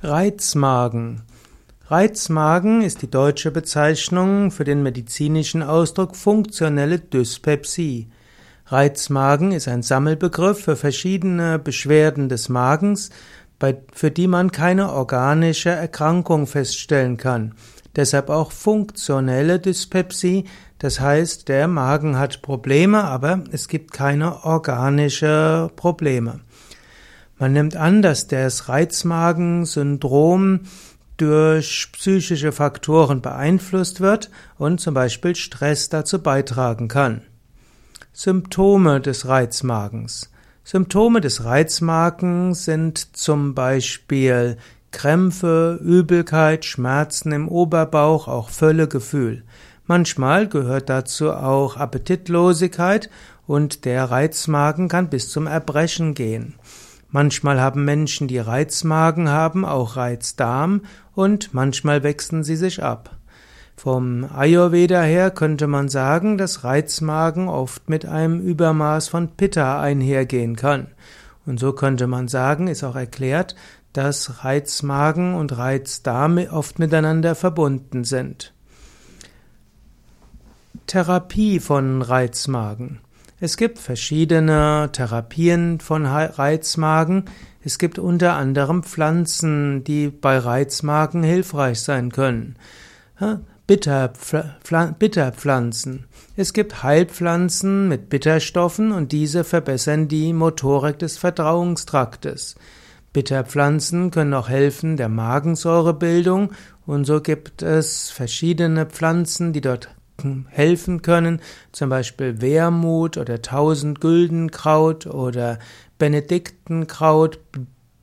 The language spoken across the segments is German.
Reizmagen. Reizmagen ist die deutsche Bezeichnung für den medizinischen Ausdruck funktionelle Dyspepsie. Reizmagen ist ein Sammelbegriff für verschiedene Beschwerden des Magens, für die man keine organische Erkrankung feststellen kann. Deshalb auch funktionelle Dyspepsie, das heißt, der Magen hat Probleme, aber es gibt keine organische Probleme. Man nimmt an, dass das Reizmagensyndrom durch psychische Faktoren beeinflusst wird und zum Beispiel Stress dazu beitragen kann. Symptome des Reizmagens. Symptome des Reizmagens sind zum Beispiel Krämpfe, Übelkeit, Schmerzen im Oberbauch, auch Völlegefühl. Manchmal gehört dazu auch Appetitlosigkeit und der Reizmagen kann bis zum Erbrechen gehen. Manchmal haben Menschen, die Reizmagen haben, auch Reizdarm und manchmal wechseln sie sich ab. Vom Ayurveda her könnte man sagen, dass Reizmagen oft mit einem Übermaß von Pitta einhergehen kann. Und so könnte man sagen, ist auch erklärt, dass Reizmagen und Reizdarm oft miteinander verbunden sind. Therapie von Reizmagen. Es gibt verschiedene Therapien von Reizmagen. Es gibt unter anderem Pflanzen, die bei Reizmagen hilfreich sein können. Bitterpflanzen. Es gibt Heilpflanzen mit Bitterstoffen und diese verbessern die Motorik des Verdauungstraktes. Bitterpflanzen können auch helfen der Magensäurebildung und so gibt es verschiedene Pflanzen, die dort helfen können, zum Beispiel Wermut oder Tausendgüldenkraut oder Benediktenkraut,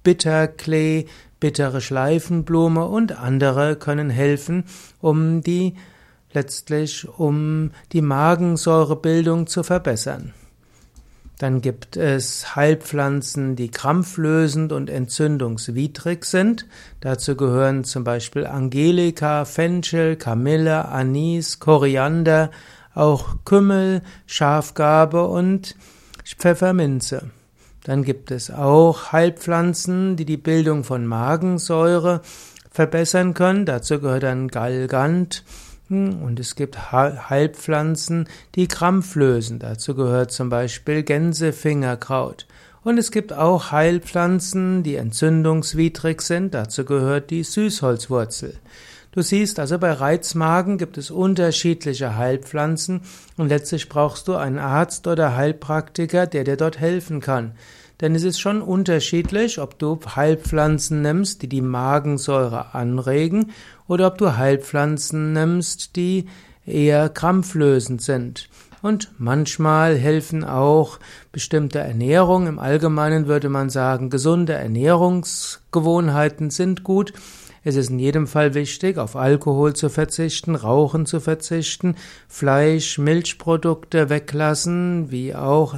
Bitterklee, bittere Schleifenblume und andere können helfen, um die letztlich um die Magensäurebildung zu verbessern. Dann gibt es Heilpflanzen, die krampflösend und entzündungswidrig sind. Dazu gehören zum Beispiel Angelika, Fenchel, Kamille, Anis, Koriander, auch Kümmel, Schafgarbe und Pfefferminze. Dann gibt es auch Heilpflanzen, die die Bildung von Magensäure verbessern können. Dazu gehört dann Galgant, und es gibt Heilpflanzen, die Krampf lösen. Dazu gehört zum Beispiel Gänsefingerkraut. Und es gibt auch Heilpflanzen, die entzündungswidrig sind. Dazu gehört die Süßholzwurzel. Du siehst also, bei Reizmagen gibt es unterschiedliche Heilpflanzen und letztlich brauchst du einen Arzt oder Heilpraktiker, der dir dort helfen kann. Denn es ist schon unterschiedlich, ob du Heilpflanzen nimmst, die die Magensäure anregen, oder ob du Heilpflanzen nimmst, die eher krampflösend sind. Und manchmal helfen auch bestimmte Ernährung. Im Allgemeinen würde man sagen, gesunde Ernährungsgewohnheiten sind gut. Es ist in jedem Fall wichtig, auf Alkohol zu verzichten, Rauchen zu verzichten, Fleisch, Milchprodukte weglassen, wie auch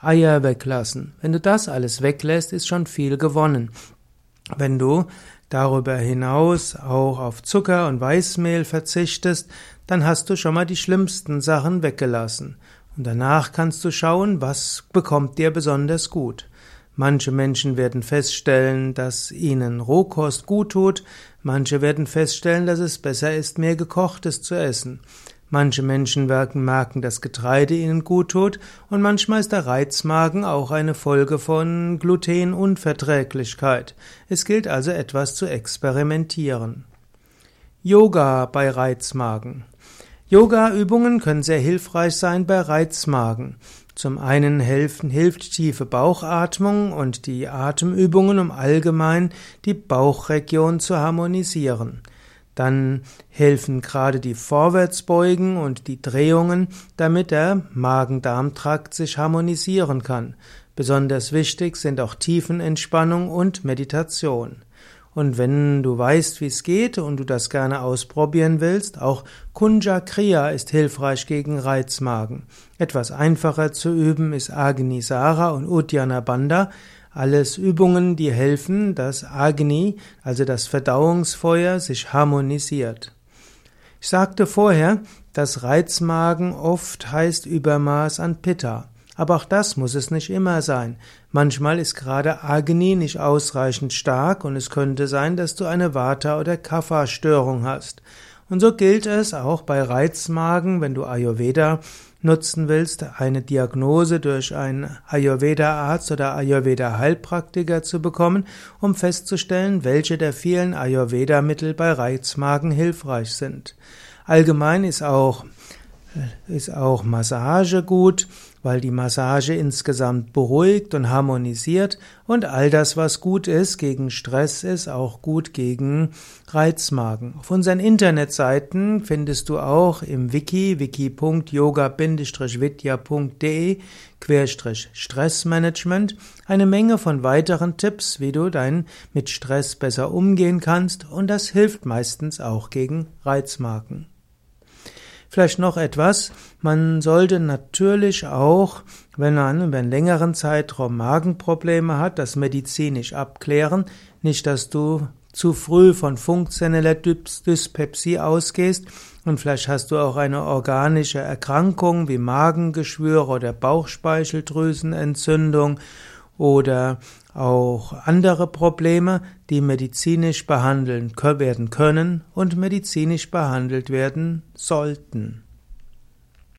Eier weglassen. Wenn du das alles weglässt, ist schon viel gewonnen. Wenn du darüber hinaus auch auf Zucker und Weißmehl verzichtest, dann hast du schon mal die schlimmsten Sachen weggelassen. Und danach kannst du schauen, was bekommt dir besonders gut. Manche Menschen werden feststellen, dass ihnen Rohkost gut tut, manche werden feststellen, dass es besser ist, mehr gekochtes zu essen. Manche Menschen merken, dass Getreide ihnen gut tut und manchmal ist der Reizmagen auch eine Folge von Glutenunverträglichkeit. Es gilt also etwas zu experimentieren. Yoga bei Reizmagen. Yoga-Übungen können sehr hilfreich sein bei Reizmagen. Zum einen helfen, hilft tiefe Bauchatmung und die Atemübungen, um allgemein die Bauchregion zu harmonisieren. Dann helfen gerade die Vorwärtsbeugen und die Drehungen, damit der Magen-Darm-Trakt sich harmonisieren kann. Besonders wichtig sind auch Tiefenentspannung und Meditation. Und wenn du weißt, wie es geht und du das gerne ausprobieren willst, auch Kunja Kriya ist hilfreich gegen Reizmagen. Etwas einfacher zu üben ist Agnisara und Uddiyana Bandha. Alles Übungen, die helfen, dass Agni, also das Verdauungsfeuer, sich harmonisiert. Ich sagte vorher, dass Reizmagen oft heißt Übermaß an Pitta. Aber auch das muss es nicht immer sein. Manchmal ist gerade Agni nicht ausreichend stark und es könnte sein, dass du eine Vata- oder Kapha-Störung hast. Und so gilt es auch bei Reizmagen, wenn du Ayurveda nutzen willst, eine Diagnose durch einen Ayurveda-Arzt oder Ayurveda-Heilpraktiker zu bekommen, um festzustellen, welche der vielen Ayurveda-Mittel bei Reizmagen hilfreich sind. Allgemein ist auch ist auch Massage gut, weil die Massage insgesamt beruhigt und harmonisiert und all das, was gut ist gegen Stress, ist auch gut gegen Reizmagen. Auf unseren Internetseiten findest du auch im Wiki wiki.yoga-vidya.de Stressmanagement eine Menge von weiteren Tipps, wie du dein mit Stress besser umgehen kannst und das hilft meistens auch gegen Reizmagen. Vielleicht noch etwas. Man sollte natürlich auch, wenn man über einen längeren Zeitraum Magenprobleme hat, das medizinisch abklären. Nicht, dass du zu früh von funktioneller Dyspepsie ausgehst und vielleicht hast du auch eine organische Erkrankung wie Magengeschwüre oder Bauchspeicheldrüsenentzündung oder auch andere Probleme, die medizinisch behandeln werden können und medizinisch behandelt werden sollten.